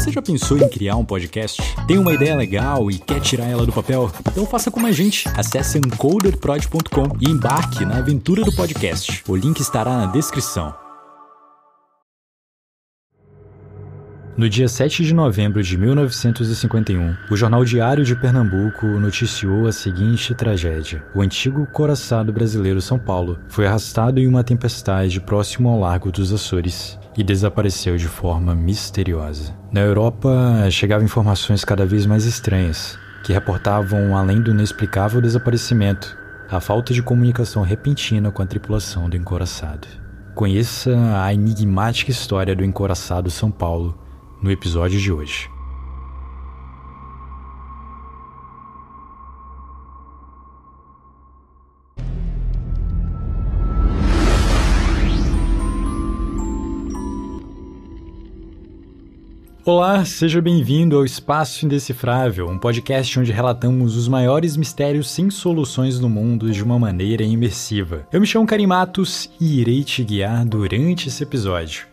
Você já pensou em criar um podcast? Tem uma ideia legal e quer tirar ela do papel? Então faça como a gente. Acesse encoderprod.com e embarque na aventura do podcast. O link estará na descrição. No dia 7 de novembro de 1951, o Jornal Diário de Pernambuco noticiou a seguinte tragédia. O antigo coraçado brasileiro São Paulo foi arrastado em uma tempestade próximo ao Largo dos Açores e desapareceu de forma misteriosa. Na Europa, chegavam informações cada vez mais estranhas, que reportavam, além do inexplicável desaparecimento, a falta de comunicação repentina com a tripulação do encoraçado. Conheça a enigmática história do encoraçado São Paulo no episódio de hoje. Olá, seja bem-vindo ao Espaço Indecifrável, um podcast onde relatamos os maiores mistérios sem soluções do mundo de uma maneira imersiva. Eu me chamo Karim Matos e irei te guiar durante esse episódio.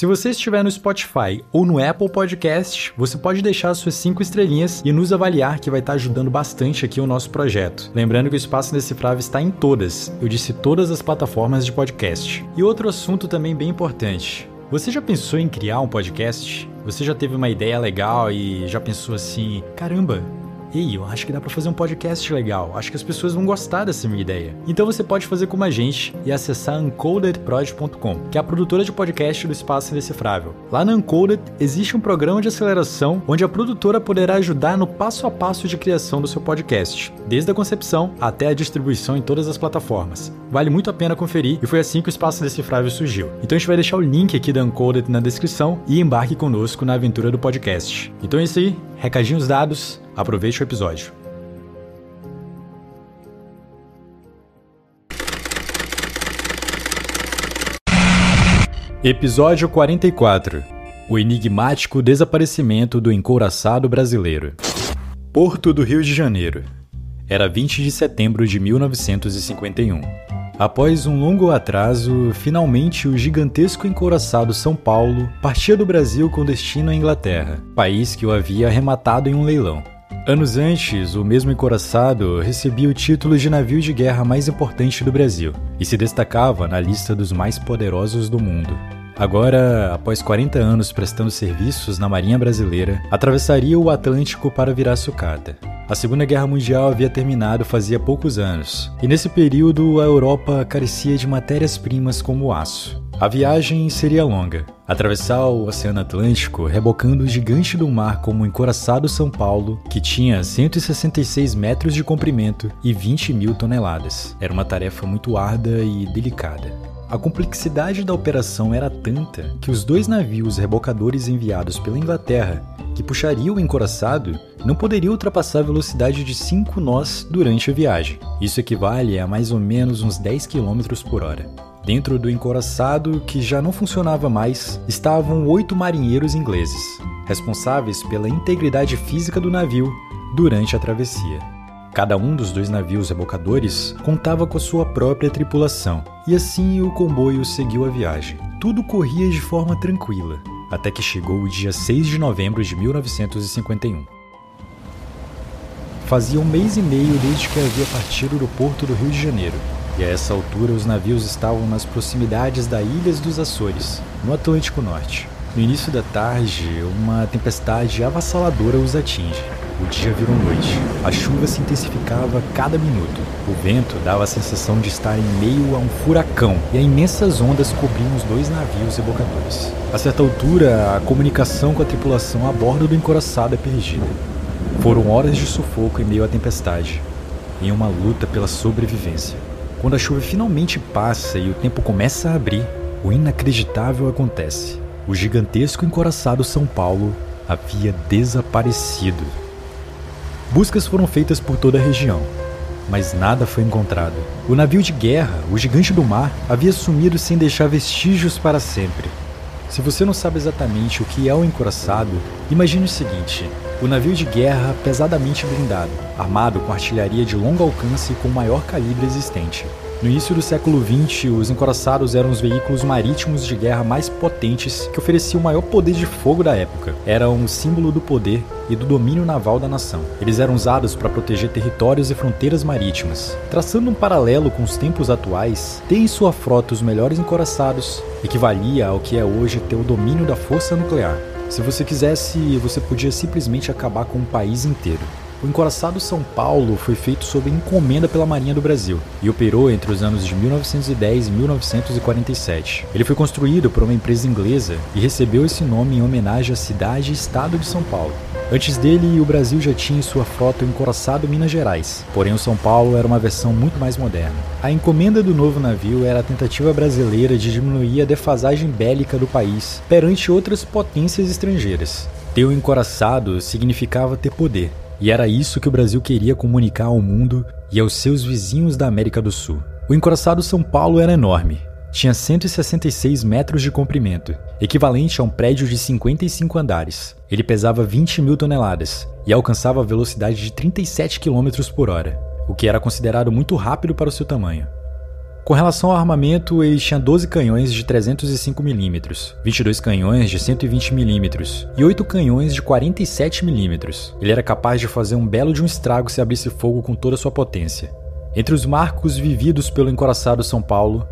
Se você estiver no Spotify ou no Apple Podcast, você pode deixar suas cinco estrelinhas e nos avaliar, que vai estar ajudando bastante aqui o nosso projeto. Lembrando que o Espaço Indecifrável está em todas, eu disse todas as plataformas de podcast. E outro assunto também bem importante. Você já pensou em criar um podcast? Você já teve uma ideia legal e já pensou assim: caramba, Ei, eu acho que dá para fazer um podcast legal. Acho que as pessoas vão gostar dessa minha ideia. Então você pode fazer como a gente e acessar uncodedproject.com, que é a produtora de podcast do Espaço Indecifrável. Lá na Uncoded existe um programa de aceleração onde a produtora poderá ajudar no passo a passo de criação do seu podcast, desde a concepção até a distribuição em todas as plataformas. Vale muito a pena conferir e foi assim que o Espaço Indecifrável surgiu. Então a gente vai deixar o link aqui da Uncoded na descrição e embarque conosco na aventura do podcast. Então é isso aí, recadinhos dados. Aproveite o episódio. Episódio 44 O enigmático desaparecimento do encouraçado brasileiro. Porto do Rio de Janeiro. Era 20 de setembro de 1951. Após um longo atraso, finalmente o gigantesco encouraçado São Paulo partia do Brasil com destino à Inglaterra, país que o havia arrematado em um leilão. Anos antes, o mesmo encoraçado recebia o título de navio de guerra mais importante do Brasil e se destacava na lista dos mais poderosos do mundo. Agora, após 40 anos prestando serviços na Marinha Brasileira, atravessaria o Atlântico para virar sucata. A Segunda Guerra Mundial havia terminado fazia poucos anos, e nesse período a Europa carecia de matérias-primas como aço. A viagem seria longa. Atravessar o Oceano Atlântico, rebocando o gigante do mar como o encoraçado São Paulo, que tinha 166 metros de comprimento e 20 mil toneladas. Era uma tarefa muito árdua e delicada. A complexidade da operação era tanta que os dois navios rebocadores enviados pela Inglaterra, que puxariam o encoraçado, não poderiam ultrapassar a velocidade de 5 nós durante a viagem. Isso equivale a mais ou menos uns 10 km por hora. Dentro do encoraçado, que já não funcionava mais, estavam oito marinheiros ingleses, responsáveis pela integridade física do navio durante a travessia. Cada um dos dois navios rebocadores contava com a sua própria tripulação, e assim o comboio seguiu a viagem. Tudo corria de forma tranquila, até que chegou o dia 6 de novembro de 1951. Fazia um mês e meio desde que havia partido do porto do Rio de Janeiro, e a essa altura os navios estavam nas proximidades das Ilhas dos Açores, no Atlântico Norte. No início da tarde, uma tempestade avassaladora os atinge. O dia virou noite. A chuva se intensificava a cada minuto. O vento dava a sensação de estar em meio a um furacão e imensas ondas cobriam os dois navios rebocadores. A certa altura, a comunicação com a tripulação a bordo do encoraçado é perdida. Foram horas de sufoco em meio à tempestade, em uma luta pela sobrevivência. Quando a chuva finalmente passa e o tempo começa a abrir, o inacreditável acontece. O gigantesco encoraçado São Paulo havia desaparecido. Buscas foram feitas por toda a região, mas nada foi encontrado. O navio de guerra, o Gigante do Mar, havia sumido sem deixar vestígios para sempre. Se você não sabe exatamente o que é o encoraçado, imagine o seguinte: o navio de guerra pesadamente blindado, armado com artilharia de longo alcance e com o maior calibre existente. No início do século XX, os encoraçados eram os veículos marítimos de guerra mais potentes que ofereciam o maior poder de fogo da época. Eram um símbolo do poder e do domínio naval da nação. Eles eram usados para proteger territórios e fronteiras marítimas. Traçando um paralelo com os tempos atuais, ter em sua frota os melhores encoraçados equivalia ao que é hoje ter o domínio da força nuclear. Se você quisesse, você podia simplesmente acabar com um país inteiro. O encoraçado São Paulo foi feito sob encomenda pela Marinha do Brasil e operou entre os anos de 1910 e 1947. Ele foi construído por uma empresa inglesa e recebeu esse nome em homenagem à cidade e estado de São Paulo. Antes dele, o Brasil já tinha em sua frota o encoraçado Minas Gerais, porém o São Paulo era uma versão muito mais moderna. A encomenda do novo navio era a tentativa brasileira de diminuir a defasagem bélica do país perante outras potências estrangeiras. Ter o encoraçado significava ter poder, e era isso que o Brasil queria comunicar ao mundo e aos seus vizinhos da América do Sul. O encoraçado São Paulo era enorme. Tinha 166 metros de comprimento, equivalente a um prédio de 55 andares. Ele pesava 20 mil toneladas e alcançava a velocidade de 37 km por hora, o que era considerado muito rápido para o seu tamanho. Com relação ao armamento, ele tinha 12 canhões de 305 mm, 22 canhões de 120 mm e 8 canhões de 47 mm. Ele era capaz de fazer um belo de um estrago se abrisse fogo com toda sua potência. Entre os marcos vividos pelo encoraçado São Paulo,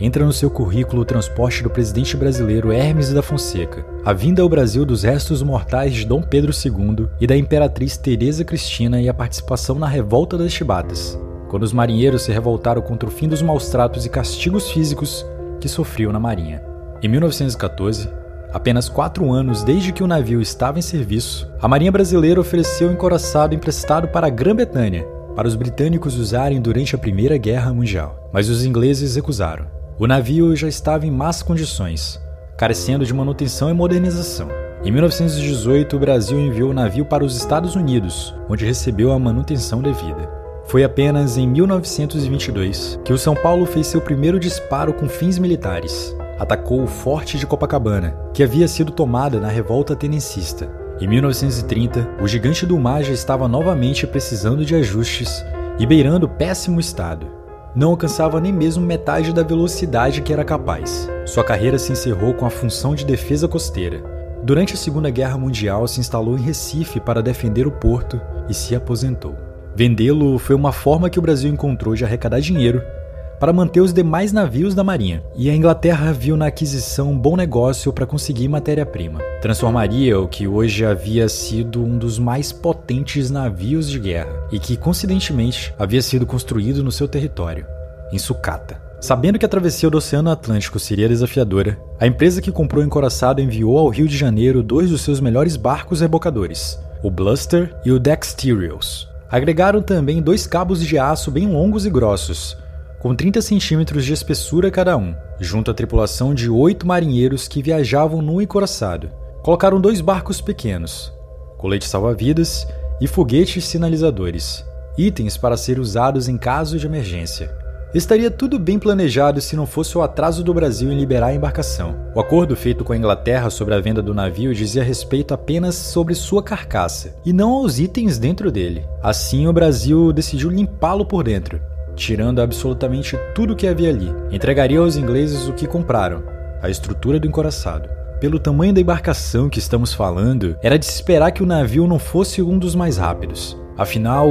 entra no seu currículo o transporte do presidente brasileiro Hermes da Fonseca, a vinda ao Brasil dos restos mortais de Dom Pedro II e da imperatriz Teresa Cristina e a participação na Revolta das Chibatas, quando os marinheiros se revoltaram contra o fim dos maus tratos e castigos físicos que sofriam na marinha. Em 1914, apenas quatro anos desde que o navio estava em serviço, a Marinha Brasileira ofereceu um encoraçado emprestado para a Grã-Bretanha para os britânicos usarem durante a Primeira Guerra Mundial, mas os ingleses recusaram. O navio já estava em más condições, carecendo de manutenção e modernização. Em 1918, o Brasil enviou o navio para os Estados Unidos, onde recebeu a manutenção devida. Foi apenas em 1922 que o São Paulo fez seu primeiro disparo com fins militares. Atacou o Forte de Copacabana, que havia sido tomada na revolta tenencista. Em 1930, o gigante do mar já estava novamente precisando de ajustes e beirando péssimo estado. Não alcançava nem mesmo metade da velocidade que era capaz. Sua carreira se encerrou com a função de defesa costeira. Durante a Segunda Guerra Mundial, se instalou em Recife para defender o porto e se aposentou. Vendê-lo foi uma forma que o Brasil encontrou de arrecadar dinheiro para manter os demais navios da Marinha, e a Inglaterra viu na aquisição um bom negócio para conseguir matéria-prima. Transformaria o que hoje havia sido um dos mais potentes navios de guerra, e que coincidentemente havia sido construído no seu território, em Sucata. Sabendo que a travessia do Oceano Atlântico seria desafiadora, a empresa que comprou o encoraçado enviou ao Rio de Janeiro dois dos seus melhores barcos rebocadores, o Bluster e o Dexterials, Agregaram também dois cabos de aço bem longos e grossos, com 30 centímetros de espessura cada um, junto à tripulação de oito marinheiros que viajavam no encoraçado. Colocaram dois barcos pequenos, coletes salva-vidas e foguetes sinalizadores, itens para ser usados em caso de emergência. Estaria tudo bem planejado se não fosse o atraso do Brasil em liberar a embarcação. O acordo feito com a Inglaterra sobre a venda do navio dizia respeito apenas sobre sua carcaça, e não aos itens dentro dele. Assim, o Brasil decidiu limpá-lo por dentro, tirando absolutamente tudo que havia ali. Entregaria aos ingleses o que compraram, a estrutura do encoraçado. Pelo tamanho da embarcação que estamos falando, era de se esperar que o navio não fosse um dos mais rápidos. Afinal,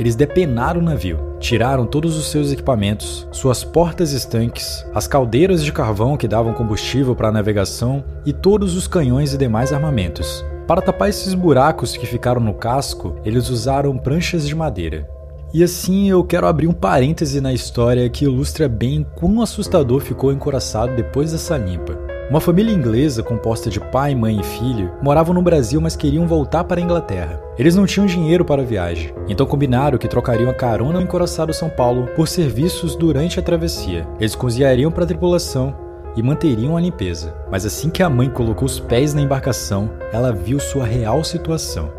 eles depenaram o navio, tiraram todos os seus equipamentos, suas portas estanques, as caldeiras de carvão que davam combustível para a navegação e todos os canhões e demais armamentos. Para tapar esses buracos que ficaram no casco, eles usaram pranchas de madeira. E assim eu quero abrir um parêntese na história que ilustra bem quão assustador ficou o encoraçado depois dessa limpa. Uma família inglesa composta de pai, mãe e filho moravam no Brasil, mas queriam voltar para a Inglaterra. Eles não tinham dinheiro para a viagem, então combinaram que trocariam a carona no encoraçado São Paulo por serviços durante a travessia. Eles cozinhariam para a tripulação e manteriam a limpeza. Mas assim que a mãe colocou os pés na embarcação, ela viu sua real situação.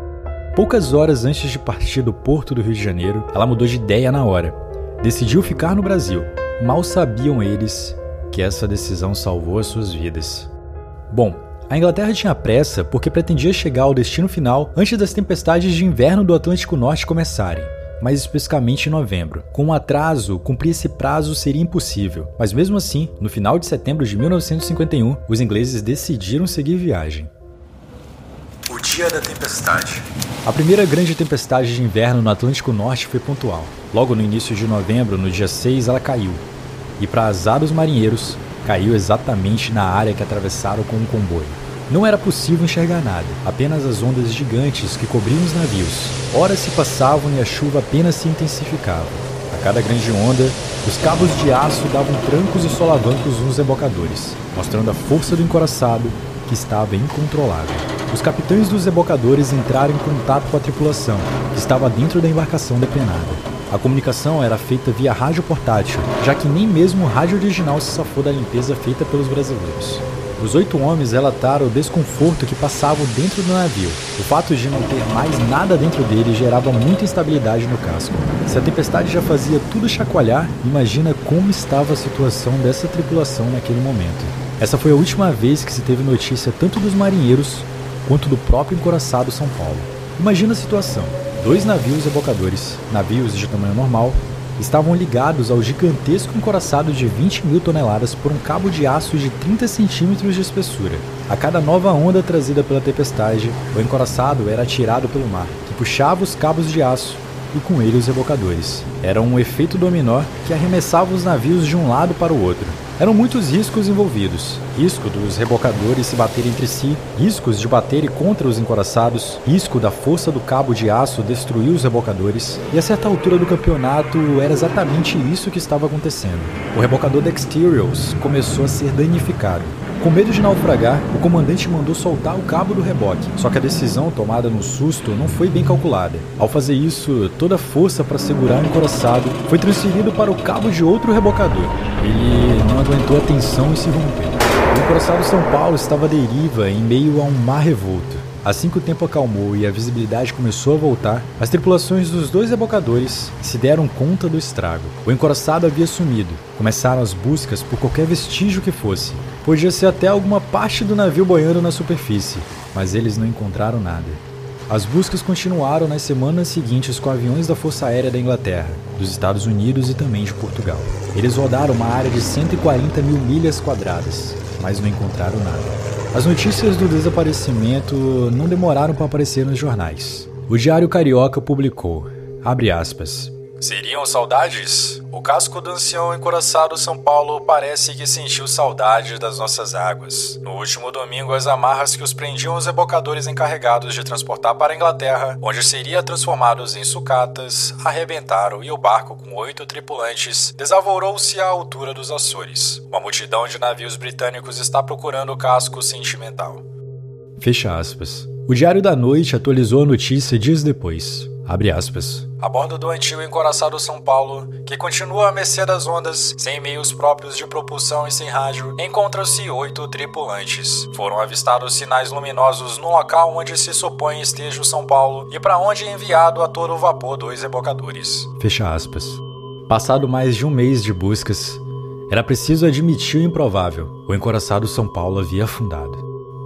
Poucas horas antes de partir do porto do Rio de Janeiro, ela mudou de ideia na hora. Decidiu ficar no Brasil. Mal sabiam eles que essa decisão salvou as suas vidas. Bom, a Inglaterra tinha pressa porque pretendia chegar ao destino final antes das tempestades de inverno do Atlântico Norte começarem. mais especificamente em novembro. Com um atraso, cumprir esse prazo seria impossível, mas mesmo assim, no final de setembro de 1951, os ingleses decidiram seguir viagem. O dia da tempestade. A primeira grande tempestade de inverno no Atlântico Norte foi pontual. Logo no início de novembro, no dia 6, ela caiu. E para azar dos marinheiros, caiu exatamente na área que atravessaram com o comboio. Não era possível enxergar nada, apenas as ondas gigantes que cobriam os navios. Horas se passavam e a chuva apenas se intensificava. A cada grande onda, os cabos de aço davam trancos e solavancos nos rebocadores, mostrando a força do encoraçado que estava incontrolável. Os capitães dos rebocadores entraram em contato com a tripulação, que estava dentro da embarcação depenada. A comunicação era feita via rádio portátil, já que nem mesmo o rádio original se safou da limpeza feita pelos brasileiros. Os oito homens relataram o desconforto que passavam dentro do navio. O fato de não ter mais nada dentro dele gerava muita instabilidade no casco. Se a tempestade já fazia tudo chacoalhar, imagina como estava a situação dessa tripulação naquele momento. Essa foi a última vez que se teve notícia tanto dos marinheiros quanto do próprio encoraçado São Paulo. Imagina a situação: dois navios rebocadores, navios de tamanho normal, estavam ligados ao gigantesco encoraçado de 20 mil toneladas por um cabo de aço de 30 centímetros de espessura. A cada nova onda trazida pela tempestade, o encoraçado era atirado pelo mar, que puxava os cabos de aço e com ele os rebocadores. Era um efeito dominó que arremessava os navios de um lado para o outro. Eram muitos riscos envolvidos: risco dos rebocadores se baterem entre si, riscos de baterem contra os encoraçados, risco da força do cabo de aço destruir os rebocadores. E a certa altura do campeonato era exatamente isso que estava acontecendo. O rebocador Dexterials começou a ser danificado. Com medo de naufragar, o comandante mandou soltar o cabo do reboque, só que a decisão tomada no susto não foi bem calculada. Ao fazer isso, toda a força para segurar o encoraçado foi transferido para o cabo de outro rebocador. Ele não aguentou a tensão e se rompeu. O encoraçado São Paulo estava à deriva em meio a um mar revolto. Assim que o tempo acalmou e a visibilidade começou a voltar, as tripulações dos dois rebocadores se deram conta do estrago. O encoraçado havia sumido. Começaram as buscas por qualquer vestígio que fosse. Podia ser até alguma parte do navio boiando na superfície, mas eles não encontraram nada. As buscas continuaram nas semanas seguintes com aviões da Força Aérea da Inglaterra, dos Estados Unidos e também de Portugal. Eles rodaram uma área de 140 mil milhas quadradas, mas não encontraram nada. As notícias do desaparecimento não demoraram para aparecer nos jornais. O Diário Carioca publicou, aspas, Seriam saudades? O casco do ancião encoraçado São Paulo parece que sentiu saudade das nossas águas. No último domingo, as amarras que os prendiam os rebocadores encarregados de transportar para a Inglaterra, onde seria transformados em sucatas, arrebentaram e o barco com oito tripulantes desavorou-se à altura dos Açores. Uma multidão de navios britânicos está procurando o casco sentimental. Fecha aspas. O Diário da Noite atualizou a notícia dias depois. Abre aspas. A bordo do antigo encoraçado São Paulo, que continua à mercê das ondas, sem meios próprios de propulsão e sem rádio, encontram-se oito tripulantes. Foram avistados sinais luminosos no local onde se supõe esteja o São Paulo e para onde é enviado a todo vapor dois rebocadores. Fecha aspas. Passado mais de um mês de buscas, era preciso admitir o improvável. O encoraçado São Paulo havia afundado.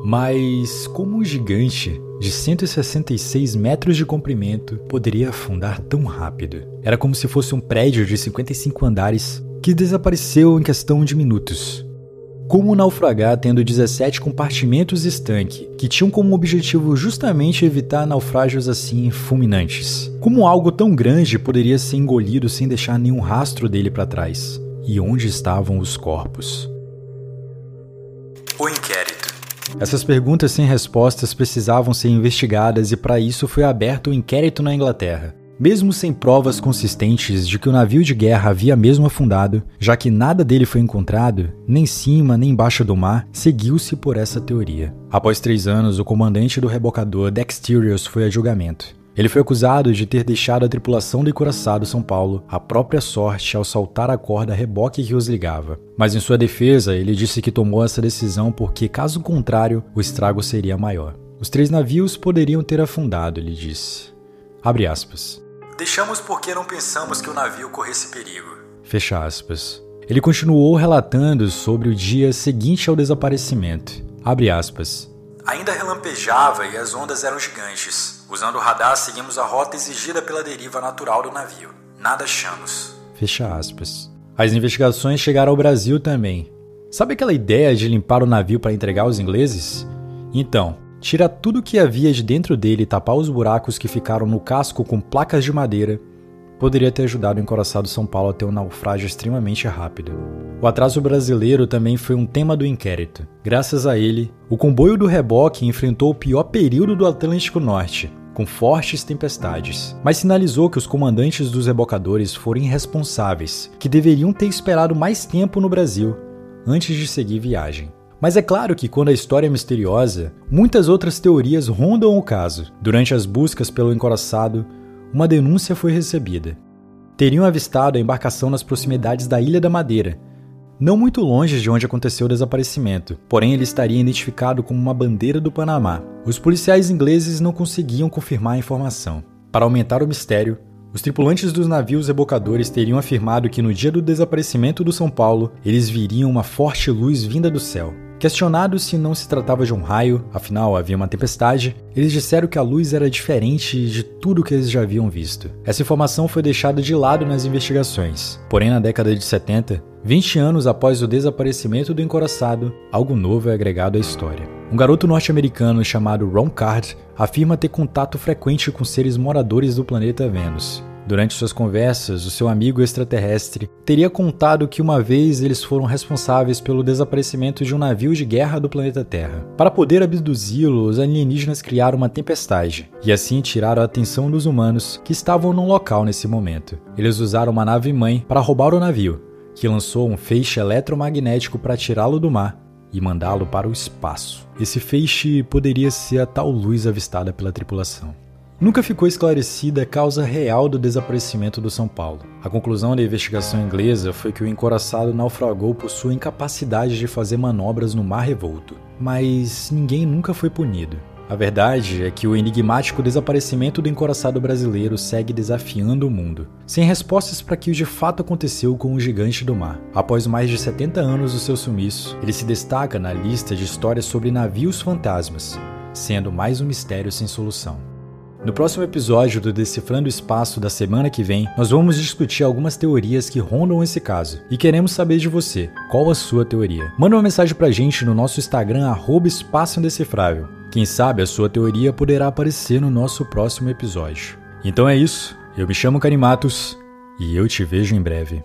Mas como um gigante de 166 metros de comprimento poderia afundar tão rápido? Era como se fosse um prédio de 55 andares que desapareceu em questão de minutos. Como naufragar tendo 17 compartimentos estanque, que tinham como objetivo justamente evitar naufrágios assim fulminantes? Como algo tão grande poderia ser engolido sem deixar nenhum rastro dele para trás? E onde estavam os corpos? O inquérito. Essas perguntas sem respostas precisavam ser investigadas e para isso foi aberto o um inquérito na Inglaterra. Mesmo sem provas consistentes de que o navio de guerra havia mesmo afundado, já que nada dele foi encontrado, nem em cima nem embaixo do mar, seguiu-se por essa teoria. Após três anos, o comandante do rebocador Dexterious foi a julgamento. Ele foi acusado de ter deixado a tripulação do encoraçado São Paulo à própria sorte ao saltar a corda reboque que os ligava. Mas em sua defesa, ele disse que tomou essa decisão porque, caso contrário, o estrago seria maior. Os três navios poderiam ter afundado, ele disse. Abre aspas. Deixamos porque não pensamos que o navio corresse perigo. Fecha aspas. Ele continuou relatando sobre o dia seguinte ao desaparecimento. Abre aspas. Ainda relampejava e as ondas eram gigantes. Usando o radar, seguimos a rota exigida pela deriva natural do navio. Nada achamos. Fecha aspas. As investigações chegaram ao Brasil também. Sabe aquela ideia de limpar o navio para entregar aos ingleses? Então, tira tudo que havia de dentro dele e tapar os buracos que ficaram no casco com placas de madeira poderia ter ajudado o encoraçado São Paulo a ter um naufrágio extremamente rápido. O atraso brasileiro também foi um tema do inquérito. Graças a ele, o comboio do reboque enfrentou o pior período do Atlântico Norte, com fortes tempestades, mas sinalizou que os comandantes dos rebocadores foram irresponsáveis, que deveriam ter esperado mais tempo no Brasil antes de seguir viagem. Mas é claro que quando a história é misteriosa, muitas outras teorias rondam o caso. Durante as buscas pelo encoraçado, uma denúncia foi recebida. Teriam avistado a embarcação nas proximidades da Ilha da Madeira, não muito longe de onde aconteceu o desaparecimento, porém ele estaria identificado como uma bandeira do Panamá. Os policiais ingleses não conseguiam confirmar a informação. Para aumentar o mistério, os tripulantes dos navios rebocadores teriam afirmado que no dia do desaparecimento do São Paulo, eles viriam uma forte luz vinda do céu. Questionados se não se tratava de um raio, afinal havia uma tempestade, eles disseram que a luz era diferente de tudo que eles já haviam visto. Essa informação foi deixada de lado nas investigações. Porém, na década de 70, 20 anos após o desaparecimento do encoraçado, algo novo é agregado à história. Um garoto norte-americano chamado Ron Card afirma ter contato frequente com seres moradores do planeta Vênus. Durante suas conversas, o seu amigo extraterrestre teria contado que uma vez eles foram responsáveis pelo desaparecimento de um navio de guerra do planeta Terra. Para poder abduzi-lo, os alienígenas criaram uma tempestade e assim tiraram a atenção dos humanos que estavam no local nesse momento. Eles usaram uma nave-mãe para roubar o navio, que lançou um feixe eletromagnético para tirá-lo do mar e mandá-lo para o espaço. Esse feixe poderia ser a tal luz avistada pela tripulação. Nunca ficou esclarecida a causa real do desaparecimento do São Paulo. A conclusão da investigação inglesa foi que o encoraçado naufragou por sua incapacidade de fazer manobras no mar revolto. Mas ninguém nunca foi punido. A verdade é que o enigmático desaparecimento do encoraçado brasileiro segue desafiando o mundo, sem respostas para que o de fato aconteceu com o gigante do mar. Após mais de 70 anos do seu sumiço, ele se destaca na lista de histórias sobre navios fantasmas, sendo mais um mistério sem solução. No próximo episódio do Decifrando o Espaço da semana que vem, nós vamos discutir algumas teorias que rondam esse caso e queremos saber de você, qual a sua teoria. Manda uma mensagem pra gente no nosso Instagram, arroba Espaço Indecifrável. Quem sabe a sua teoria poderá aparecer no nosso próximo episódio. Então é isso, eu me chamo Carimatos e eu te vejo em breve.